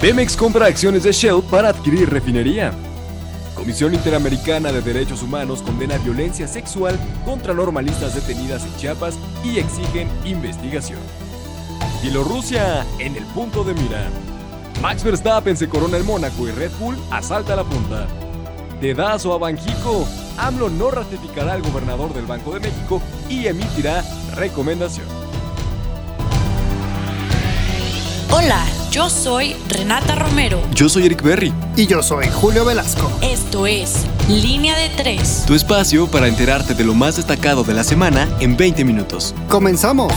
Pemex compra acciones de Shell para adquirir refinería. Comisión Interamericana de Derechos Humanos condena violencia sexual contra normalistas detenidas en Chiapas y exigen investigación. Bielorrusia en el punto de mira. Max Verstappen se corona el Mónaco y Red Bull asalta la punta. Dedazo a Banjico. AMLO no ratificará al gobernador del Banco de México y emitirá recomendación. Hola, yo soy Renata Romero. Yo soy Eric Berry. Y yo soy Julio Velasco. Esto es Línea de Tres. Tu espacio para enterarte de lo más destacado de la semana en 20 minutos. ¡Comenzamos!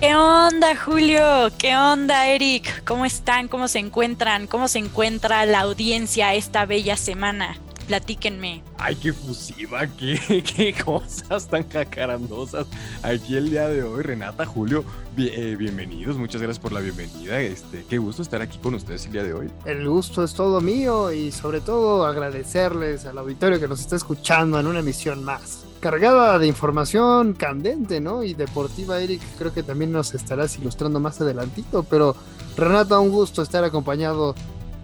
¿Qué onda, Julio? ¿Qué onda, Eric? ¿Cómo están? ¿Cómo se encuentran? ¿Cómo se encuentra la audiencia esta bella semana? Platíquenme. Ay, qué fusiva, qué, qué cosas tan jacarandosas aquí el día de hoy. Renata, Julio, eh, bienvenidos, muchas gracias por la bienvenida. Este, qué gusto estar aquí con ustedes el día de hoy. El gusto es todo mío y sobre todo agradecerles al auditorio que nos está escuchando en una emisión más cargada de información candente, ¿no? Y deportiva, Eric, creo que también nos estarás ilustrando más adelantito, pero Renata, un gusto estar acompañado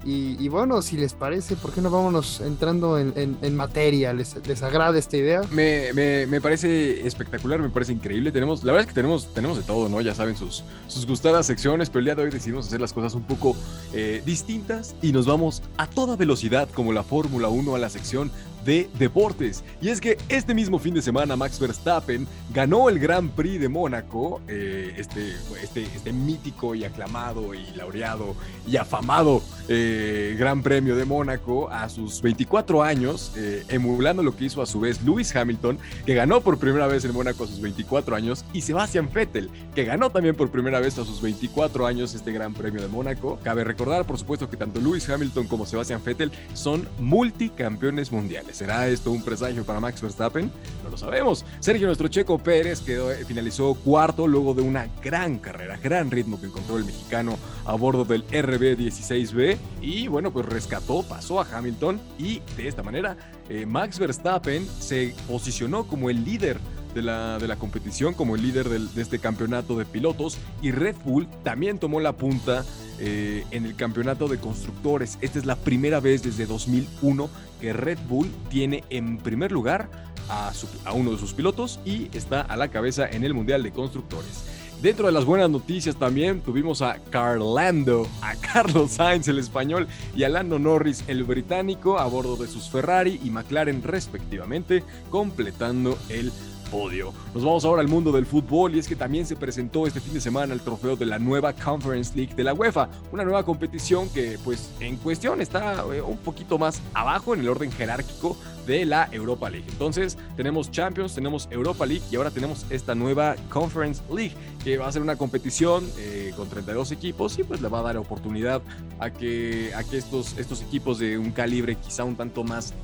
y, bueno, si les parece, ¿por qué no vámonos entrando en, materia? ¿Les, ¿Les, agrada esta idea? Me, me, me, parece espectacular, me parece increíble. Tenemos, la verdad es que tenemos, tenemos de todo, ¿no? Ya saben, sus, sus gustadas secciones, pero el día de hoy decidimos hacer las cosas un poco eh, distintas y nos vamos a toda velocidad, como la Fórmula 1, a la sección de deportes. Y es que este mismo fin de semana Max Verstappen ganó el Gran Prix de Mónaco, eh, este, este, este mítico y aclamado y laureado y afamado eh, Gran Premio de Mónaco a sus 24 años, eh, emulando lo que hizo a su vez Lewis Hamilton, que ganó por primera vez en Mónaco a sus 24 años, y Sebastian Vettel, que ganó también por primera vez a sus 24 años este Gran Premio de Mónaco. Cabe recordar, por supuesto, que tanto Lewis Hamilton como Sebastian Vettel son multicampeones mundiales. ¿Será esto un presagio para Max Verstappen? No lo sabemos. Sergio, nuestro checo Pérez, eh, finalizó cuarto luego de una gran carrera, gran ritmo que encontró el mexicano a bordo del RB16B. Y bueno, pues rescató, pasó a Hamilton y de esta manera eh, Max Verstappen se posicionó como el líder de la, de la, competición como el líder de este campeonato de pilotos y Red Bull también tomó la punta eh, en el campeonato de constructores. Esta es la primera vez desde 2001 que Red Bull tiene en primer lugar a, a uno de sus pilotos y está a la cabeza en el Mundial de Constructores. Dentro de las buenas noticias también tuvimos a Carlando, a Carlos Sainz el español y a Lando Norris el británico a bordo de sus Ferrari y McLaren respectivamente, completando el podio. Nos vamos ahora al mundo del fútbol y es que también se presentó este fin de semana el trofeo de la nueva Conference League de la UEFA, una nueva competición que pues en cuestión está eh, un poquito más abajo en el orden jerárquico de la Europa League. Entonces tenemos Champions, tenemos Europa League y ahora tenemos esta nueva Conference League que va a ser una competición eh, con 32 equipos y pues le va a dar oportunidad a que, a que estos, estos equipos de un calibre quizá un tanto más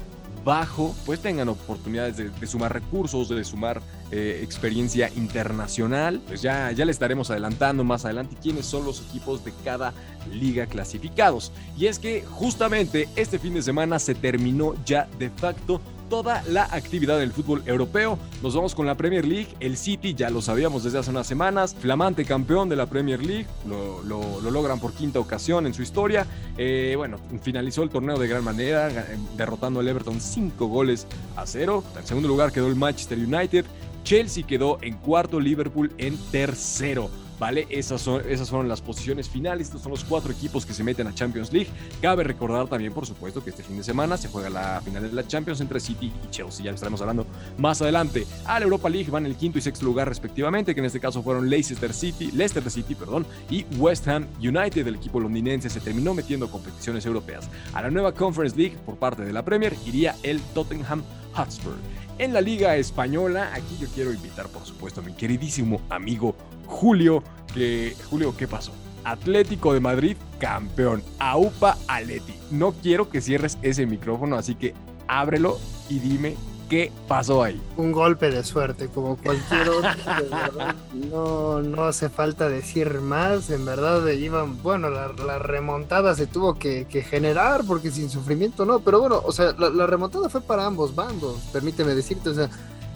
bajo, pues tengan oportunidades de, sumar recursos, de sumar eh, experiencia internacional. Pues ya, ya le estaremos adelantando más adelante quiénes son los equipos de cada liga clasificados. Y es que justamente este fin de semana se terminó ya de facto toda la actividad del fútbol europeo. Nos vamos con la Premier League. El City, ya lo sabíamos desde hace unas semanas, flamante campeón de la Premier League. Lo, logran por quinta ocasión en su historia. Eh, bueno, finalizó el torneo de gran manera, derrotando al Everton 5 goles a 0. En segundo lugar quedó el Manchester United. Chelsea quedó en cuarto, Liverpool en tercero. ¿Vale? Esas, son, esas fueron las posiciones finales, estos son los cuatro equipos que se meten a Champions League. Cabe recordar también, por supuesto, que este fin de semana se juega la final de la Champions entre City y Chelsea, ya estaremos hablando más adelante. A la Europa League van el quinto y sexto lugar respectivamente, que en este caso fueron Leicester City, Leicester City, perdón, y West Ham United, el equipo londinense, se terminó metiendo competiciones europeas. A la nueva Conference League por parte de la Premier iría el Tottenham Hotspur. En la Liga Española, aquí yo quiero invitar, por supuesto, a mi queridísimo amigo Julio, que Julio, ¿qué pasó? Atlético de Madrid, campeón. AUPA Aleti. No quiero que cierres ese micrófono, así que ábrelo y dime ¿Qué pasó ahí? Un golpe de suerte, como cualquier otro. no, no hace falta decir más. En verdad, iban. Bueno, la, remontada se tuvo que, generar porque sin sufrimiento no. Pero bueno, o sea, la, remontada fue para ambos bandos. Permíteme decirte, o sea,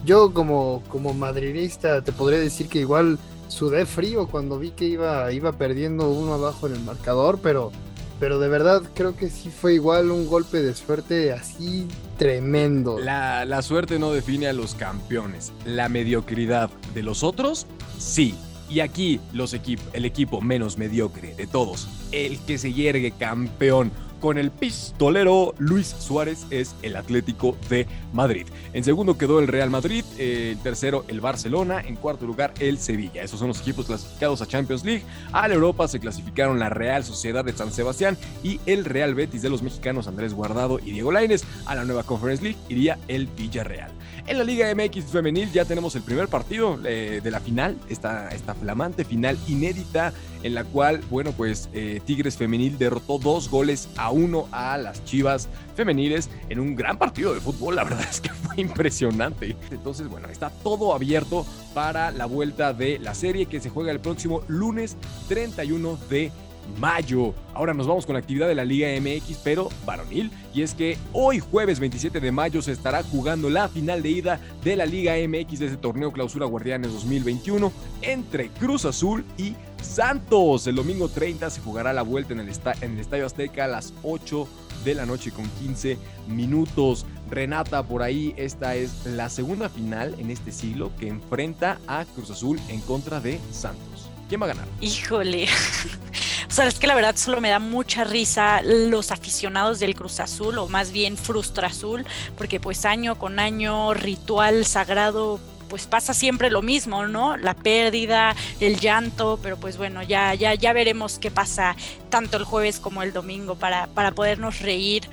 yo como, como madridista te podría decir que igual sudé frío cuando vi que iba, iba perdiendo uno abajo en el marcador, pero, pero de verdad creo que sí fue igual un golpe de suerte así tremendo. La, la suerte no define a los campeones. La mediocridad de los otros, sí. Y aquí los equip el equipo menos mediocre de todos, el que se yergue campeón con el pistolero Luis Suárez es el Atlético de Madrid. En segundo quedó el Real Madrid, en tercero el Barcelona, en cuarto lugar el Sevilla. Esos son los equipos clasificados a Champions League. A la Europa se clasificaron la Real Sociedad de San Sebastián y el Real Betis de los mexicanos Andrés Guardado y Diego Lainez. A la nueva Conference League iría el Villarreal. En la Liga MX femenil ya tenemos el primer partido eh, de la final, esta, esta flamante final inédita en la cual, bueno, pues eh, Tigres femenil derrotó dos goles a uno a las Chivas femeniles en un gran partido de fútbol. La verdad es que fue impresionante. Entonces, bueno, está todo abierto para la vuelta de la serie que se juega el próximo lunes 31 de mayo. Ahora nos vamos con la actividad de la Liga MX, pero varonil. Y es que hoy, jueves 27 de mayo, se estará jugando la final de ida de la Liga MX de ese torneo Clausura Guardianes 2021 entre Cruz Azul y Santos. El domingo 30 se jugará la vuelta en el, en el Estadio Azteca a las 8 de la noche con 15 minutos. Renata, por ahí, esta es la segunda final en este siglo que enfrenta a Cruz Azul en contra de Santos. ¿Quién va a ganar? Híjole. O sea, es que la verdad solo me da mucha risa los aficionados del Cruz Azul, o más bien Frustra Azul, porque pues año con año, ritual sagrado, pues pasa siempre lo mismo, ¿no? La pérdida, el llanto, pero pues bueno, ya, ya, ya veremos qué pasa tanto el jueves como el domingo para, para podernos reír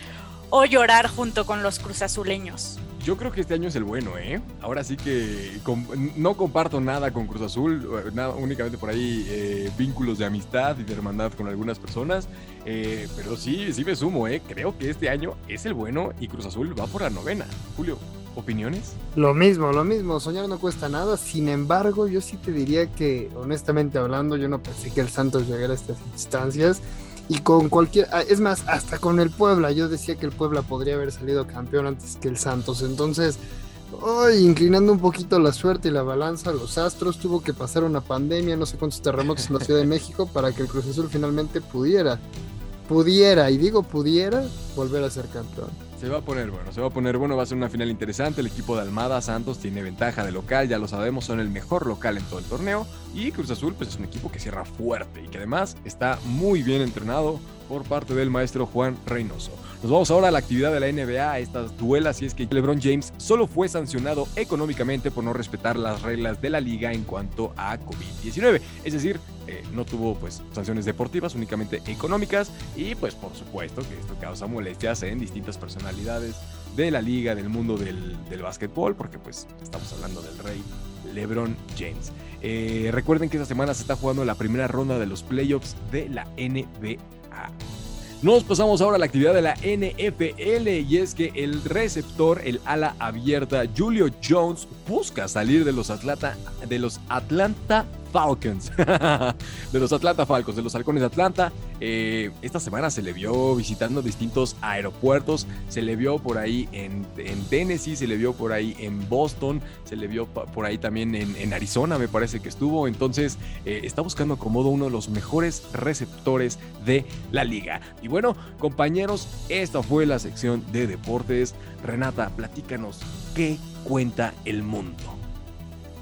o llorar junto con los cruzazuleños. Yo creo que este año es el bueno, ¿eh? Ahora sí que no comparto nada con Cruz Azul, eh, únicamente por ahí eh, vínculos de amistad y de hermandad con algunas personas, eh, pero sí, sí me sumo, ¿eh? Creo que este año es el bueno y Cruz Azul va por la novena. Julio, ¿opiniones? Lo mismo, lo mismo, soñar no cuesta nada, sin embargo, yo sí te diría que, honestamente hablando, yo no pensé que el Santos llegara a estas instancias y con cualquier, ah, es más, hasta con el Puebla, yo decía que el Puebla podría haber salido campeón antes que el Santos, entonces, hoy inclinando un poquito la suerte y la balanza, los Astros tuvo que pasar una pandemia, no sé cuántos terremotos en la Ciudad de México para que el Cruz Azul finalmente pudiera, pudiera, y digo pudiera, volver a ser campeón. Se va a poner bueno, se va a poner bueno, va a ser una final interesante. El equipo de Almada Santos tiene ventaja de local, ya lo sabemos, son el mejor local en todo el torneo. Y Cruz Azul, pues es un equipo que cierra fuerte y que además está muy bien entrenado por parte del maestro Juan Reynoso. Nos vamos ahora a la actividad de la NBA, a estas duelas, y es que LeBron James solo fue sancionado económicamente por no respetar las reglas de la liga en cuanto a COVID-19. Es decir, eh, no tuvo pues sanciones deportivas, únicamente económicas, y pues por supuesto que esto causa molestias en distintas personalidades de la liga, del mundo del, del básquetbol, porque pues estamos hablando del rey LeBron James. Eh, recuerden que esta semana se está jugando la primera ronda de los playoffs de la NBA. Nos pasamos ahora a la actividad de la NFL y es que el receptor, el ala abierta Julio Jones busca salir de los Atlanta, de los Atlanta Falcons, de los Atlanta Falcons, de los Halcones de Atlanta. Eh, esta semana se le vio visitando distintos aeropuertos, se le vio por ahí en, Tennessee, se le vio por ahí en Boston, se le vio por ahí también en, Arizona, me parece que estuvo. Entonces eh, está buscando acomodo uno de los mejores receptores de la liga. Y bueno, compañeros, esta fue la sección de deportes. Renata, platícanos qué cuenta el mundo.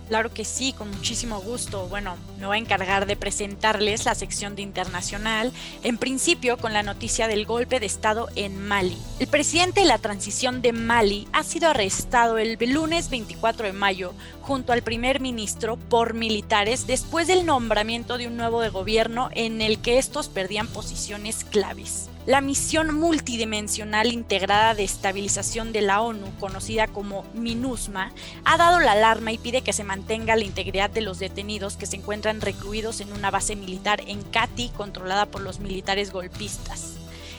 Claro que sí, con muchísimo gusto. Bueno, me voy a encargar de presentarles la sección de internacional, en principio con la noticia del golpe de Estado en Mali. El presidente de la transición de Mali ha sido arrestado el lunes 24 de mayo junto al primer ministro por militares después del nombramiento de un nuevo gobierno en el que estos perdían posiciones claves. La misión multidimensional integrada de estabilización de la ONU, conocida como MINUSMA, ha dado la alarma y pide que se mantenga la integridad de los detenidos que se encuentran recluidos en una base militar en Kati controlada por los militares golpistas.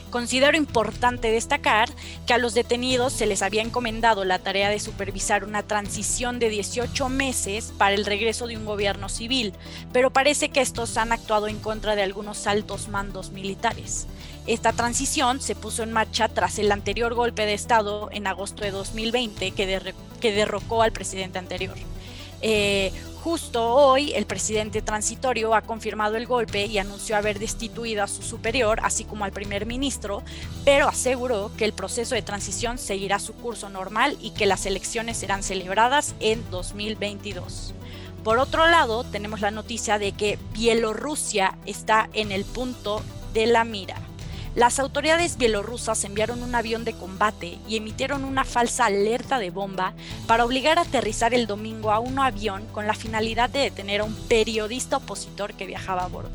Considero importante destacar que a los detenidos se les había encomendado la tarea de supervisar una transición de 18 meses para el regreso de un gobierno civil, pero parece que estos han actuado en contra de algunos altos mandos militares. Esta transición se puso en marcha tras el anterior golpe de Estado en agosto de 2020 que, derrocó al presidente anterior. Eh, Justo hoy, el presidente transitorio ha confirmado el golpe y anunció haber destituido a su superior, así como al primer ministro, pero aseguró que el proceso de transición seguirá su curso normal y que las elecciones serán celebradas en 2022. Por otro lado, tenemos la noticia de que Bielorrusia está en el punto de la mira. Las autoridades bielorrusas enviaron un avión de combate y emitieron una falsa alerta de bomba para obligar a aterrizar el domingo a un avión con la finalidad de detener a un periodista opositor que viajaba a bordo.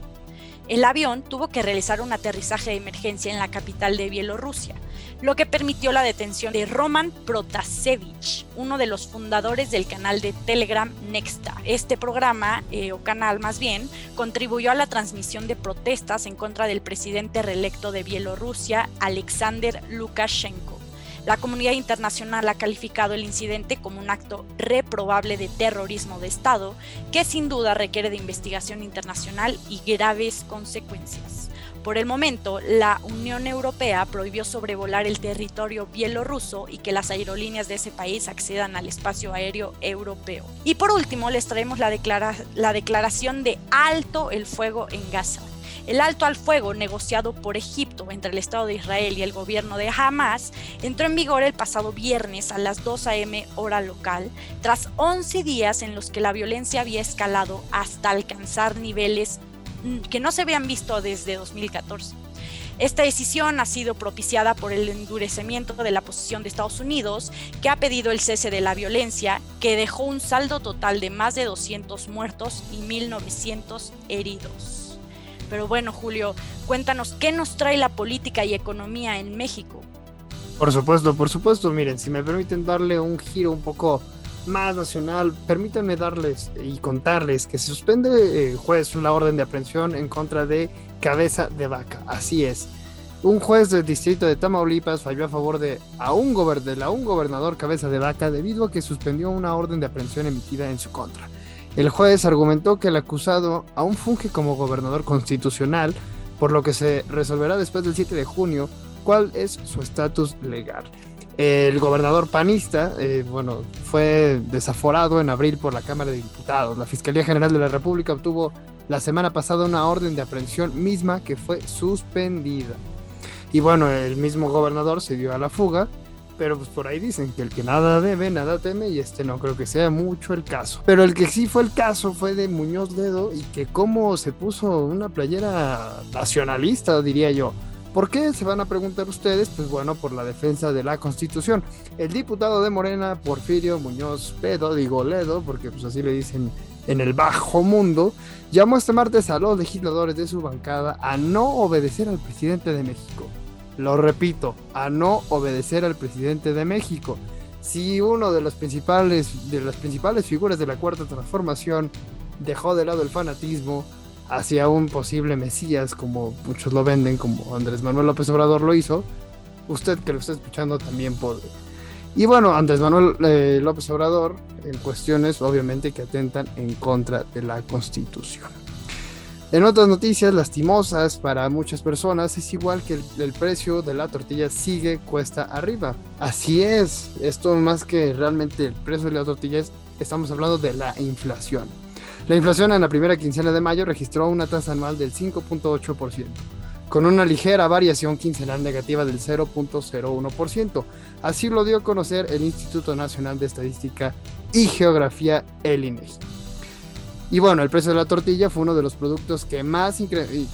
El avión tuvo que realizar un aterrizaje de emergencia en la capital de Bielorrusia, lo que permitió la detención de Roman Protasevich, uno de los fundadores del canal de Telegram Nexta. Este programa, eh, o canal más bien, contribuyó a la transmisión de protestas en contra del presidente reelecto de Bielorrusia, Alexander Lukashenko. La comunidad internacional ha calificado el incidente como un acto reprobable de terrorismo de Estado que sin duda requiere de investigación internacional y graves consecuencias. Por el momento, la Unión Europea prohibió sobrevolar el territorio bielorruso y que las aerolíneas de ese país accedan al espacio aéreo europeo. Y por último, les traemos la, la declaración de alto el fuego en Gaza. El alto al fuego negociado por Egipto entre el Estado de Israel y el gobierno de Hamas entró en vigor el pasado viernes a las 2 a.m. hora local, tras 11 días en los que la violencia había escalado hasta alcanzar niveles que no se habían visto desde 2014. Esta decisión ha sido propiciada por el endurecimiento de la posición de Estados Unidos, que ha pedido el cese de la violencia, que dejó un saldo total de más de 200 muertos y 1.900 heridos. Pero bueno, Julio, cuéntanos qué nos trae la política y economía en México. Por supuesto, por supuesto, miren, si me permiten darle un giro un poco más nacional, permítanme darles y contarles que se suspende el juez la orden de aprehensión en contra de Cabeza de Vaca. Así es. Un juez del distrito de Tamaulipas falló a favor de a un, de un gobernador Cabeza de Vaca debido a que suspendió una orden de aprehensión emitida en su contra. El juez argumentó que el acusado aún funge como gobernador constitucional, por lo que se resolverá después del 7 de junio cuál es su estatus legal. El gobernador panista, eh, bueno, fue desaforado en abril por la Cámara de Diputados. La Fiscalía General de la República obtuvo la semana pasada una orden de aprehensión misma que fue suspendida. Y bueno, el mismo gobernador se dio a la fuga, pero pues por ahí dicen que el que nada debe, nada teme, y este no creo que sea mucho el caso. Pero el que sí fue el caso fue de Muñoz Dedo y que como se puso una playera nacionalista, diría yo ¿Por qué? Se van a preguntar ustedes. Pues bueno, por la defensa de la Constitución. El diputado de Morena, Porfirio Muñoz Pedo, digo Ledo, porque pues así le dicen en el bajo mundo, llamó este martes a los legisladores de su bancada a no obedecer al presidente de México. Lo repito, a no obedecer al presidente de México. Si uno de los principales de las principales figuras de la cuarta transformación dejó de lado el fanatismo, hacia un posible Mesías, como muchos lo venden, como Andrés Manuel López Obrador lo hizo, usted que lo está escuchando también puede. Y bueno, Andrés Manuel eh, López Obrador en cuestiones obviamente que atentan en contra de la Constitución. En otras noticias lastimosas para muchas personas es igual que el, el, precio de la tortilla sigue cuesta arriba. Así es, esto más que realmente el precio de la tortilla estamos hablando de la inflación. La inflación en la primera quincena de mayo registró una tasa anual del 5.8%, con una ligera variación quincenal negativa del 0.01%. Así lo dio a conocer el Instituto Nacional de Estadística y Geografía, el INEGI. Y bueno, el precio de la tortilla fue uno de los productos que más,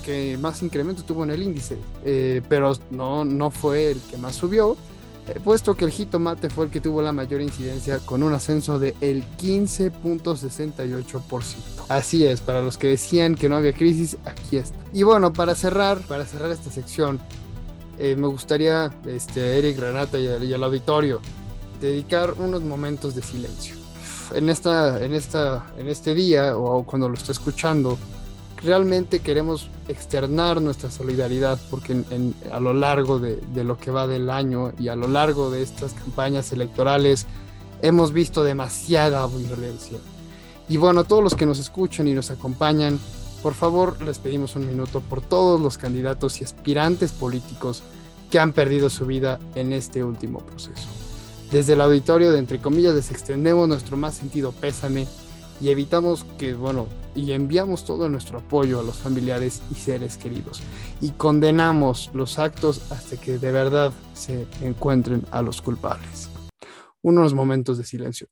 que más incremento tuvo en el índice, eh, pero no, no fue el que más subió puesto que el jitomate fue el que tuvo la mayor incidencia con un ascenso de el 15.68%. Así es, para los que decían que no había crisis, aquí está. Y bueno, para cerrar, para cerrar esta sección, eh, me gustaría, este, Eric, Renata y, y al auditorio, dedicar unos momentos de silencio. En, esta, en, esta, en este día o cuando lo esté escuchando, realmente queremos externar nuestra solidaridad porque a lo largo de, lo que va del año y a lo largo de estas campañas electorales hemos visto demasiada violencia. Y bueno, todos los que nos escuchan y nos acompañan, por favor les pedimos un minuto por todos los candidatos y aspirantes políticos que han perdido su vida en este último proceso. Desde el auditorio de Entre comillas les extendemos nuestro más sentido pésame y evitamos que, bueno, y enviamos todo nuestro apoyo a los familiares y seres queridos y condenamos los actos hasta que de verdad se encuentren a los culpables. Unos momentos de silencio.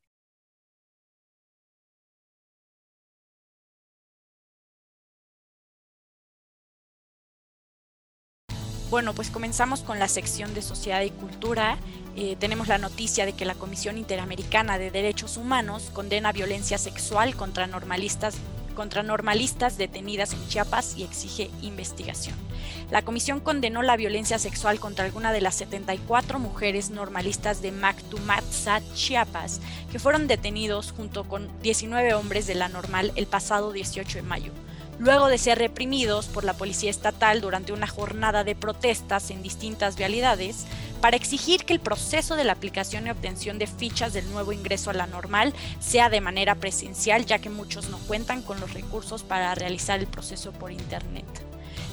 Bueno, pues comenzamos con la sección de Sociedad y Cultura. Eh, tenemos la noticia de que la Comisión Interamericana de Derechos Humanos condena violencia sexual contra normalistas, contra normalistas detenidas en Chiapas y exige investigación. La comisión condenó la violencia sexual contra alguna de las 74 mujeres normalistas de Mactumatza, Chiapas, que fueron detenidos junto con 19 hombres de la normal el pasado 18 de mayo luego de ser reprimidos por la policía estatal durante una jornada de protestas en distintas vialidades para exigir que el proceso de la aplicación y obtención de fichas del nuevo ingreso a la normal sea de manera presencial, ya que muchos no cuentan con los recursos para realizar el proceso por Internet.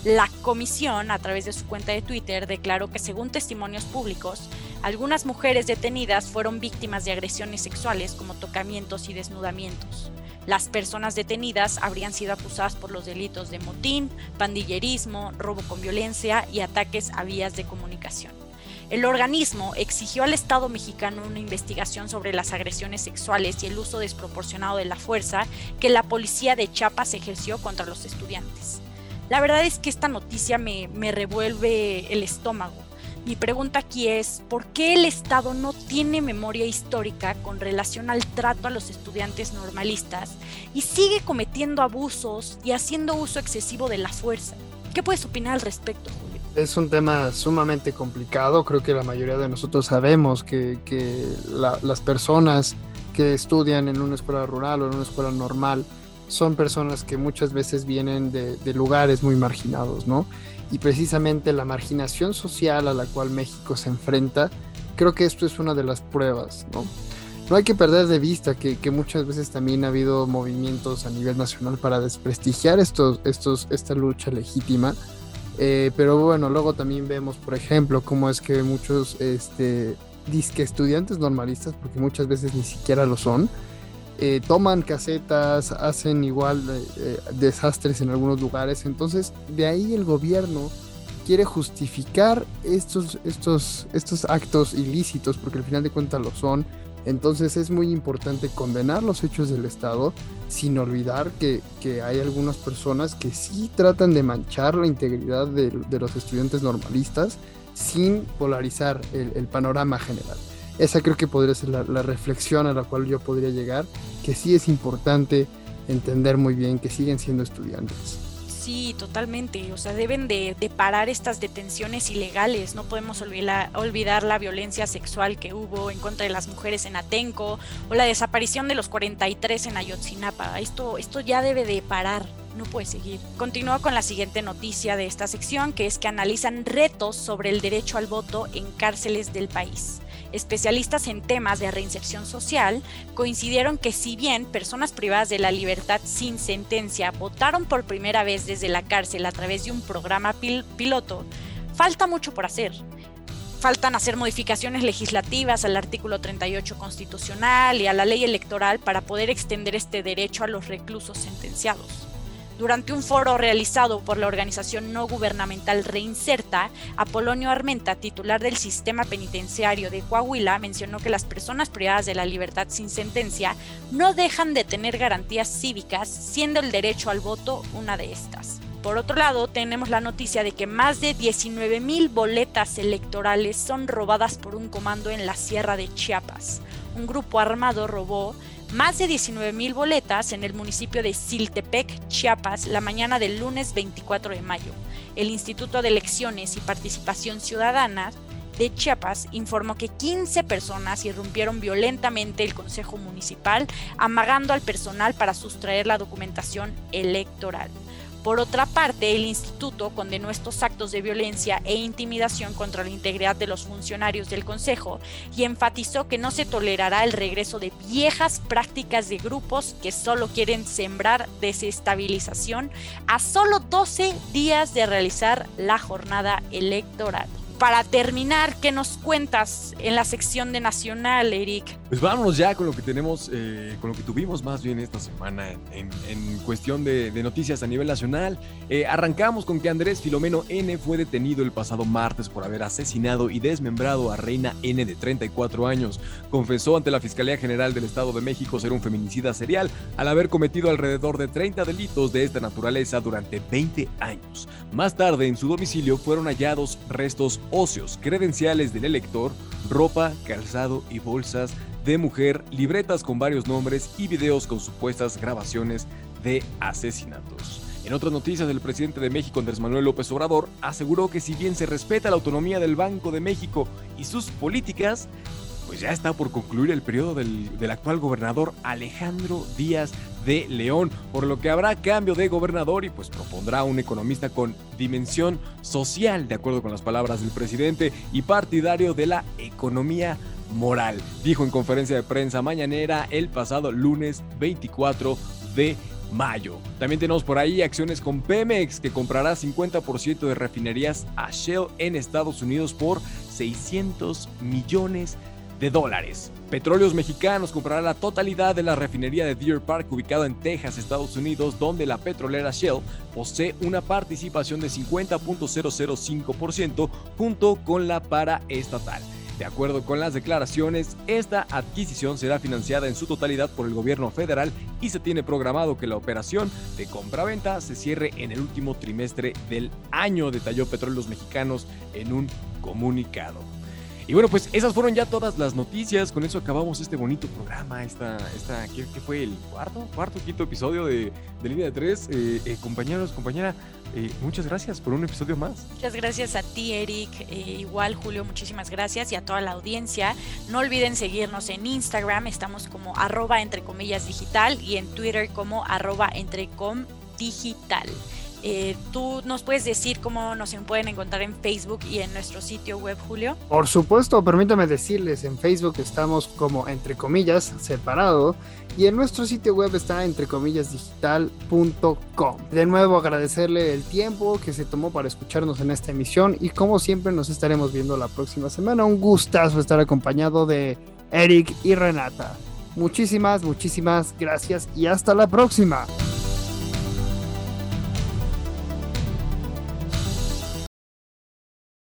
La comisión, a través de su cuenta de Twitter, declaró que según testimonios públicos, algunas mujeres detenidas fueron víctimas de agresiones sexuales como tocamientos y desnudamientos. Las personas detenidas habrían sido acusadas por los delitos de motín, pandillerismo, robo con violencia y ataques a vías de comunicación. El organismo exigió al Estado mexicano una investigación sobre las agresiones sexuales y el uso desproporcionado de la fuerza que la policía de Chiapas ejerció contra los estudiantes. La verdad es que esta noticia me, revuelve el estómago mi pregunta aquí es, ¿por qué el Estado no tiene memoria histórica con relación al trato a los estudiantes normalistas y sigue cometiendo abusos y haciendo uso excesivo de la fuerza? ¿Qué puedes opinar al respecto, Julio? Es un tema sumamente complicado, creo que la mayoría de nosotros sabemos que, las personas que estudian en una escuela rural o en una escuela normal son personas que muchas veces vienen de, lugares muy marginados, ¿no? y precisamente la marginación social a la cual México se enfrenta, creo que esto es una de las pruebas, ¿no? No hay que perder de vista que, muchas veces también ha habido movimientos a nivel nacional para desprestigiar esta lucha legítima, eh, pero bueno, luego también vemos, por ejemplo, cómo es que muchos este, disque estudiantes normalistas, porque muchas veces ni siquiera lo son, eh, toman casetas, hacen igual eh, desastres en algunos lugares. Entonces, de ahí el gobierno quiere justificar estos, estos, estos actos ilícitos, porque al final de cuentas lo son. Entonces es muy importante condenar los hechos del Estado, sin olvidar que, hay algunas personas que sí tratan de manchar la integridad de, los estudiantes normalistas sin polarizar el panorama general esa creo que podría ser la, reflexión a la cual yo podría llegar, que sí es importante entender muy bien que siguen siendo estudiantes. Sí, totalmente. O sea, deben de, parar estas detenciones ilegales. No podemos olvidar, la violencia sexual que hubo en contra de las mujeres en Atenco o la desaparición de los 43 en Ayotzinapa. Esto, esto ya debe de parar. No puede seguir. Continúo con la siguiente noticia de esta sección, que es que analizan retos sobre el derecho al voto en cárceles del país especialistas en temas de reinserción social, coincidieron que si bien personas privadas de la libertad sin sentencia votaron por primera vez desde la cárcel a través de un programa piloto, falta mucho por hacer. Faltan hacer modificaciones legislativas al artículo 38 constitucional y a la ley electoral para poder extender este derecho a los reclusos sentenciados. Durante un foro realizado por la organización no gubernamental Reinserta, Apolonio Armenta, titular del sistema penitenciario de Coahuila, mencionó que las personas privadas de la libertad sin sentencia no dejan de tener garantías cívicas, siendo el derecho al voto una de estas. Por otro lado, tenemos la noticia de que más de 19 mil boletas electorales son robadas por un comando en la Sierra de Chiapas. Un grupo armado robó más de 19.000 boletas en el municipio de Siltepec, Chiapas, la mañana del lunes 24 de mayo. El Instituto de Elecciones y Participación Ciudadana de Chiapas informó que 15 personas irrumpieron violentamente el Consejo Municipal, amagando al personal para sustraer la documentación electoral. Por otra parte, el instituto condenó estos actos de violencia e intimidación contra la integridad de los funcionarios del Consejo y enfatizó que no se tolerará el regreso de viejas prácticas de grupos que solo quieren sembrar desestabilización a solo 12 días de realizar la jornada electoral. Para terminar, ¿qué nos cuentas en la sección de Nacional, Eric? Pues vámonos ya con lo que tenemos, eh, con lo que tuvimos más bien esta semana en, cuestión de, noticias a nivel nacional. Eh, arrancamos con que Andrés Filomeno N fue detenido el pasado martes por haber asesinado y desmembrado a Reina N de 34 años. Confesó ante la Fiscalía General del Estado de México ser un feminicida serial al haber cometido alrededor de 30 delitos de esta naturaleza durante 20 años. Más tarde, en su domicilio fueron hallados restos ocios, credenciales del elector, ropa, calzado y bolsas de mujer, libretas con varios nombres y videos con supuestas grabaciones de asesinatos. En otras noticias, el presidente de México, Andrés Manuel López Obrador, aseguró que si bien se respeta la autonomía del Banco de México y sus políticas, pues ya está por concluir el periodo del, del, actual gobernador Alejandro Díaz de León, por lo que habrá cambio de gobernador y pues propondrá un economista con dimensión social, de acuerdo con las palabras del presidente, y partidario de la economía moral, dijo en conferencia de prensa mañanera el pasado lunes 24 de mayo. También tenemos por ahí acciones con Pemex que comprará 50% de refinerías a Shell en Estados Unidos por 600 millones de dólares. Petróleos Mexicanos comprará la totalidad de la refinería de Deer Park ubicada en Texas, Estados Unidos, donde la petrolera Shell posee una participación de 50.005% junto con la paraestatal. De acuerdo con las declaraciones, esta adquisición será financiada en su totalidad por el gobierno federal y se tiene programado que la operación de compra-venta se cierre en el último trimestre del año, detalló Petróleos Mexicanos en un comunicado. Y bueno, pues esas fueron ya todas las noticias. Con eso acabamos este bonito programa. Esta, esta ¿qué, fue? ¿El cuarto? ¿Cuarto, quinto episodio de, de Línea de Tres? Eh, eh, compañeros, compañera, eh, muchas gracias por un episodio más. Muchas gracias a ti, Eric. igual, Julio, muchísimas gracias. Y a toda la audiencia. No olviden seguirnos en Instagram. Estamos como arroba entre comillas digital y en Twitter como arroba entrecom digital. Eh, ¿Tú nos puedes decir cómo nos pueden encontrar en Facebook y en nuestro sitio web, Julio? Por supuesto, permítame decirles, en Facebook estamos como entre comillas separado y en nuestro sitio web está entre comillas digital.com. De nuevo agradecerle el tiempo que se tomó para escucharnos en esta emisión y como siempre nos estaremos viendo la próxima semana. Un gustazo estar acompañado de Eric y Renata. Muchísimas, muchísimas gracias y hasta la próxima.